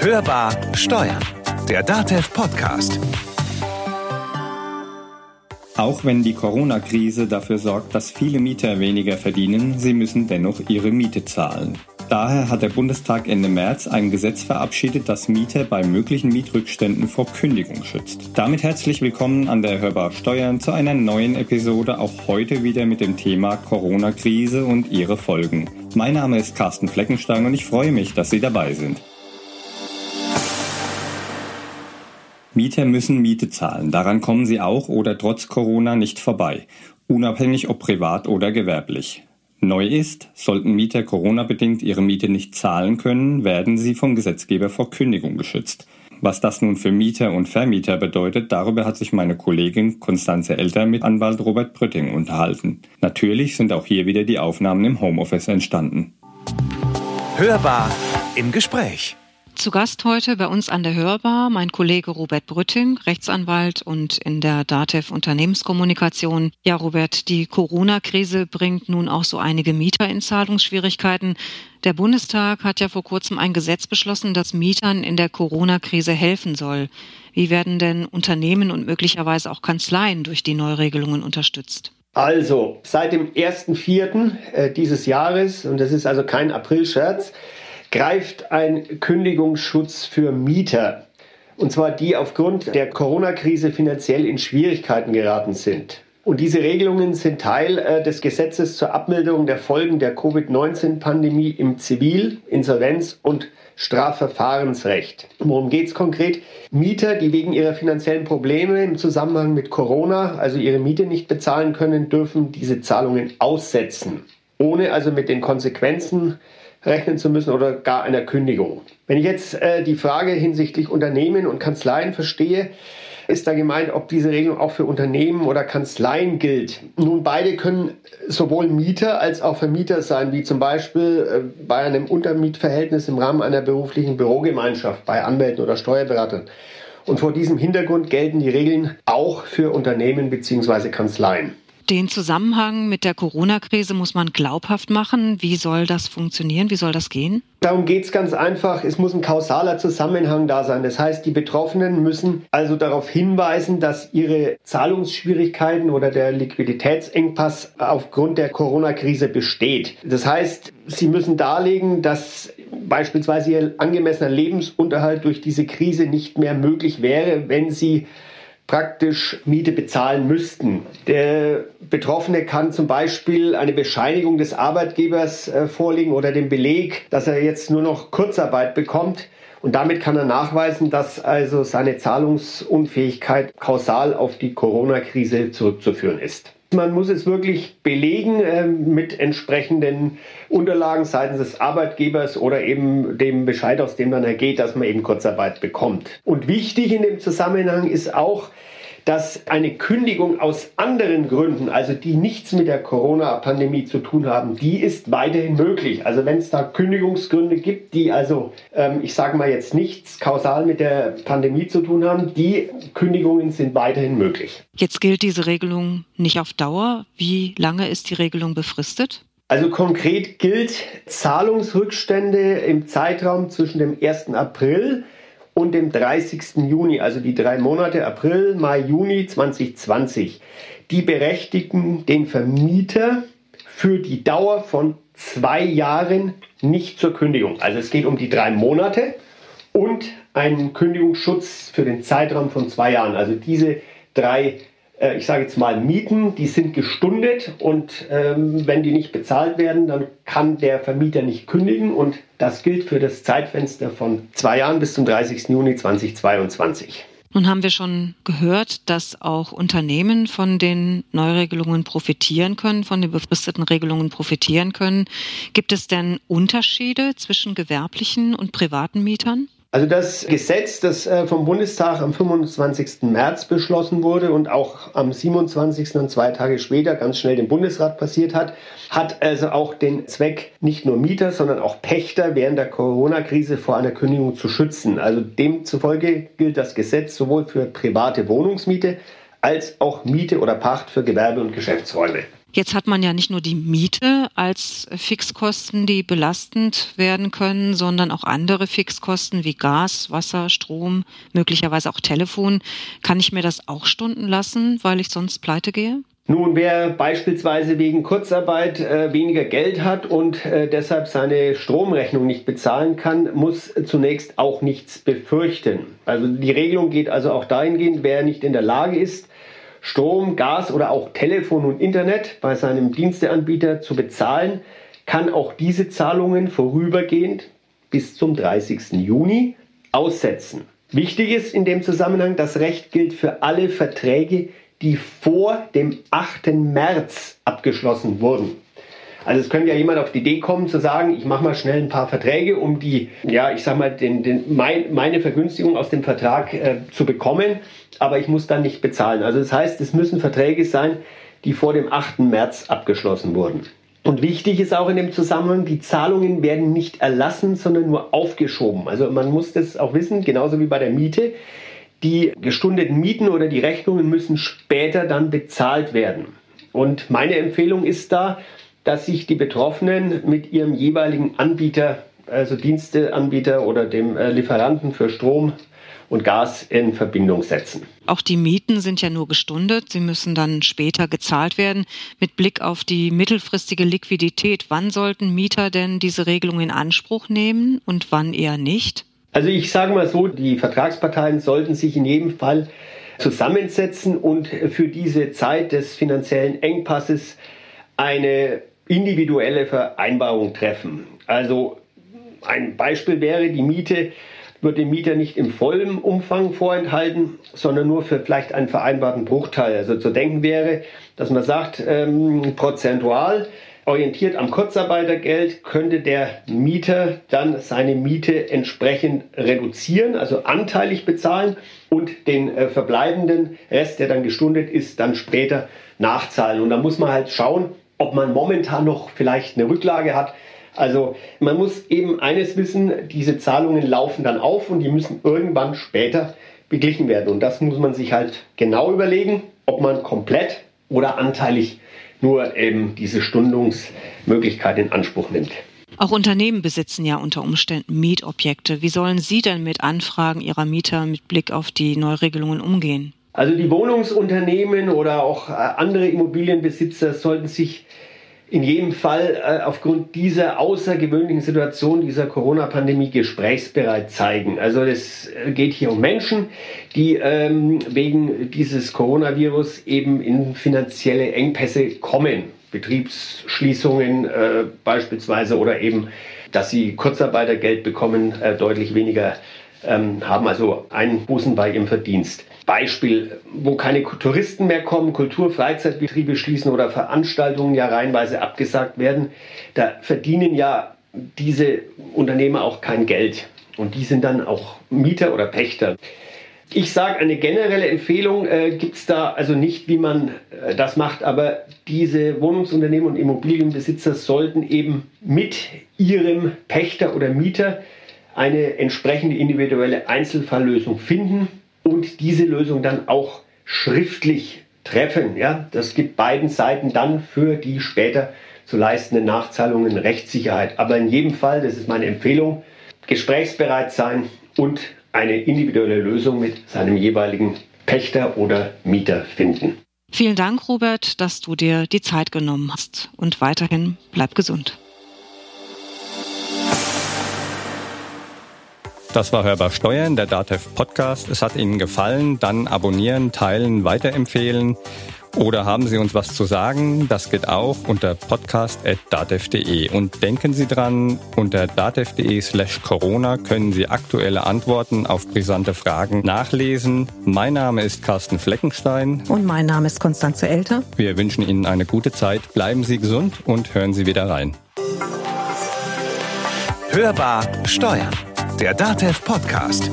Hörbar Steuern, der DATEV Podcast. Auch wenn die Corona-Krise dafür sorgt, dass viele Mieter weniger verdienen, sie müssen dennoch ihre Miete zahlen. Daher hat der Bundestag Ende März ein Gesetz verabschiedet, das Mieter bei möglichen Mietrückständen vor Kündigung schützt. Damit herzlich willkommen an der Hörbar Steuern zu einer neuen Episode, auch heute wieder mit dem Thema Corona-Krise und ihre Folgen. Mein Name ist Carsten Fleckenstein und ich freue mich, dass Sie dabei sind. Mieter müssen Miete zahlen. Daran kommen sie auch oder trotz Corona nicht vorbei, unabhängig ob privat oder gewerblich. Neu ist, sollten Mieter Corona-bedingt ihre Miete nicht zahlen können, werden sie vom Gesetzgeber vor Kündigung geschützt. Was das nun für Mieter und Vermieter bedeutet, darüber hat sich meine Kollegin Konstanze Elter mit Anwalt Robert Brütting unterhalten. Natürlich sind auch hier wieder die Aufnahmen im Homeoffice entstanden. Hörbar im Gespräch. Zu Gast heute bei uns an der Hörbar mein Kollege Robert Brütting, Rechtsanwalt und in der DATEV Unternehmenskommunikation. Ja, Robert, die Corona-Krise bringt nun auch so einige Mieter in Zahlungsschwierigkeiten. Der Bundestag hat ja vor kurzem ein Gesetz beschlossen, das Mietern in der Corona-Krise helfen soll. Wie werden denn Unternehmen und möglicherweise auch Kanzleien durch die Neuregelungen unterstützt? Also, seit dem 1.4. Äh, dieses Jahres, und das ist also kein Aprilscherz, greift ein Kündigungsschutz für Mieter. Und zwar die aufgrund der Corona-Krise finanziell in Schwierigkeiten geraten sind. Und diese Regelungen sind Teil äh, des Gesetzes zur Abmilderung der Folgen der Covid-19-Pandemie im Zivil-, Insolvenz- und Strafverfahrensrecht. Worum geht es konkret? Mieter, die wegen ihrer finanziellen Probleme im Zusammenhang mit Corona, also ihre Miete nicht bezahlen können, dürfen diese Zahlungen aussetzen, ohne also mit den Konsequenzen rechnen zu müssen oder gar einer Kündigung. Wenn ich jetzt äh, die Frage hinsichtlich Unternehmen und Kanzleien verstehe, ist da gemeint, ob diese Regelung auch für Unternehmen oder Kanzleien gilt. Nun, beide können sowohl Mieter als auch Vermieter sein, wie zum Beispiel äh, bei einem Untermietverhältnis im Rahmen einer beruflichen Bürogemeinschaft, bei Anwälten oder Steuerberatern. Und vor diesem Hintergrund gelten die Regeln auch für Unternehmen bzw. Kanzleien. Den Zusammenhang mit der Corona-Krise muss man glaubhaft machen. Wie soll das funktionieren? Wie soll das gehen? Darum geht es ganz einfach. Es muss ein kausaler Zusammenhang da sein. Das heißt, die Betroffenen müssen also darauf hinweisen, dass ihre Zahlungsschwierigkeiten oder der Liquiditätsengpass aufgrund der Corona-Krise besteht. Das heißt, sie müssen darlegen, dass beispielsweise ihr angemessener Lebensunterhalt durch diese Krise nicht mehr möglich wäre, wenn sie praktisch Miete bezahlen müssten. Der Betroffene kann zum Beispiel eine Bescheinigung des Arbeitgebers äh, vorlegen oder den Beleg, dass er jetzt nur noch Kurzarbeit bekommt. Und damit kann er nachweisen, dass also seine Zahlungsunfähigkeit kausal auf die Corona-Krise zurückzuführen ist. Man muss es wirklich belegen äh, mit entsprechenden Unterlagen seitens des Arbeitgebers oder eben dem Bescheid, aus dem dann ergeht, dass man eben Kurzarbeit bekommt. Und wichtig in dem Zusammenhang ist auch, dass eine Kündigung aus anderen Gründen, also die nichts mit der Corona-Pandemie zu tun haben, die ist weiterhin möglich. Also wenn es da Kündigungsgründe gibt, die also, ähm, ich sage mal jetzt nichts kausal mit der Pandemie zu tun haben, die Kündigungen sind weiterhin möglich. Jetzt gilt diese Regelung nicht auf Dauer. Wie lange ist die Regelung befristet? Also konkret gilt Zahlungsrückstände im Zeitraum zwischen dem 1. April und dem 30. Juni, also die drei Monate April, Mai, Juni 2020, die berechtigen den Vermieter für die Dauer von zwei Jahren nicht zur Kündigung. Also es geht um die drei Monate und einen Kündigungsschutz für den Zeitraum von zwei Jahren. Also diese drei ich sage jetzt mal, Mieten, die sind gestundet und ähm, wenn die nicht bezahlt werden, dann kann der Vermieter nicht kündigen und das gilt für das Zeitfenster von zwei Jahren bis zum 30. Juni 2022. Nun haben wir schon gehört, dass auch Unternehmen von den Neuregelungen profitieren können, von den befristeten Regelungen profitieren können. Gibt es denn Unterschiede zwischen gewerblichen und privaten Mietern? Also das Gesetz, das äh, vom Bundestag am 25. März beschlossen wurde und auch am 27. und zwei Tage später ganz schnell dem Bundesrat passiert hat, hat also auch den Zweck, nicht nur Mieter, sondern auch Pächter während der Corona-Krise vor einer Kündigung zu schützen. Also demzufolge gilt das Gesetz sowohl für private Wohnungsmiete als auch Miete oder Pacht für Gewerbe- und Geschäftsräume. Jetzt hat man ja nicht nur die Miete als Fixkosten, die belastend werden können, sondern auch andere Fixkosten wie Gas, Wasser, Strom, möglicherweise auch Telefon. Kann ich mir das auch stunden lassen, weil ich sonst pleite gehe? Nun, wer beispielsweise wegen Kurzarbeit äh, weniger Geld hat und äh, deshalb seine Stromrechnung nicht bezahlen kann, muss zunächst auch nichts befürchten. Also die Regelung geht also auch dahingehend, wer nicht in der Lage ist, Strom, Gas oder auch Telefon und Internet bei seinem Diensteanbieter zu bezahlen, kann auch diese Zahlungen vorübergehend bis zum 30. Juni aussetzen. Wichtig ist in dem Zusammenhang, das Recht gilt für alle Verträge, die vor dem 8. März abgeschlossen wurden. Also es könnte ja jemand auf die Idee kommen zu sagen, ich mache mal schnell ein paar Verträge, um die, ja, ich sag mal, den, den, mein, meine Vergünstigung aus dem Vertrag äh, zu bekommen, aber ich muss dann nicht bezahlen. Also das heißt, es müssen Verträge sein, die vor dem 8. März abgeschlossen wurden. Und wichtig ist auch in dem Zusammenhang, die Zahlungen werden nicht erlassen, sondern nur aufgeschoben. Also man muss das auch wissen, genauso wie bei der Miete. Die gestundeten Mieten oder die Rechnungen müssen später dann bezahlt werden. Und meine Empfehlung ist da, dass sich die Betroffenen mit ihrem jeweiligen Anbieter, also Diensteanbieter oder dem äh, Lieferanten für Strom und Gas in Verbindung setzen. Auch die Mieten sind ja nur gestundet. Sie müssen dann später gezahlt werden. Mit Blick auf die mittelfristige Liquidität, wann sollten Mieter denn diese Regelung in Anspruch nehmen und wann eher nicht? Also ich sage mal so, die Vertragsparteien sollten sich in jedem Fall zusammensetzen und für diese Zeit des finanziellen Engpasses eine individuelle Vereinbarung treffen. Also ein Beispiel wäre, die Miete wird dem Mieter nicht im vollen Umfang vorenthalten, sondern nur für vielleicht einen vereinbarten Bruchteil. Also zu denken wäre, dass man sagt, ähm, prozentual orientiert am Kurzarbeitergeld könnte der Mieter dann seine Miete entsprechend reduzieren, also anteilig bezahlen und den äh, verbleibenden Rest, der dann gestundet ist, dann später nachzahlen. Und da muss man halt schauen, ob man momentan noch vielleicht eine Rücklage hat. Also man muss eben eines wissen, diese Zahlungen laufen dann auf und die müssen irgendwann später beglichen werden. Und das muss man sich halt genau überlegen, ob man komplett oder anteilig nur eben diese Stundungsmöglichkeit in Anspruch nimmt. Auch Unternehmen besitzen ja unter Umständen Mietobjekte. Wie sollen Sie denn mit Anfragen Ihrer Mieter mit Blick auf die Neuregelungen umgehen? Also die Wohnungsunternehmen oder auch äh, andere Immobilienbesitzer sollten sich in jedem Fall äh, aufgrund dieser außergewöhnlichen Situation dieser Corona-Pandemie gesprächsbereit zeigen. Also es äh, geht hier um Menschen, die ähm, wegen dieses Coronavirus eben in finanzielle Engpässe kommen. Betriebsschließungen beispielsweise oder eben, dass sie Kurzarbeitergeld bekommen, deutlich weniger ähm, haben also Einbußen bei ihrem Verdienst. Beispiel, wo keine Touristen mehr kommen, Kultur-, Freizeitbetriebe schließen oder Veranstaltungen ja reihenweise abgesagt werden, da verdienen ja diese Unternehmer auch kein Geld. Und die sind dann auch Mieter oder Pächter. Ich sage, eine generelle Empfehlung äh, gibt es da also nicht, wie man äh, das macht, aber diese Wohnungsunternehmen und Immobilienbesitzer sollten eben mit ihrem Pächter oder Mieter eine entsprechende individuelle Einzelfalllösung finden und diese Lösung dann auch schriftlich treffen. Ja, das gibt beiden Seiten dann für die später zu leistenden Nachzahlungen Rechtssicherheit. Aber in jedem Fall, das ist meine Empfehlung, gesprächsbereit sein und eine individuelle Lösung mit seinem jeweiligen Pächter oder Mieter finden. Vielen Dank, Robert, dass du dir die Zeit genommen hast und weiterhin bleib gesund. Das war Hörbar Steuern, der DATEV Podcast. Es hat Ihnen gefallen, dann abonnieren, teilen, weiterempfehlen. Oder haben Sie uns was zu sagen? Das geht auch unter podcast.datev.de. Und denken Sie dran, unter datev.de slash Corona können Sie aktuelle Antworten auf brisante Fragen nachlesen. Mein Name ist Carsten Fleckenstein. Und mein Name ist Konstanze Elter. Wir wünschen Ihnen eine gute Zeit. Bleiben Sie gesund und hören Sie wieder rein. Hörbar Steuern der DATEV Podcast.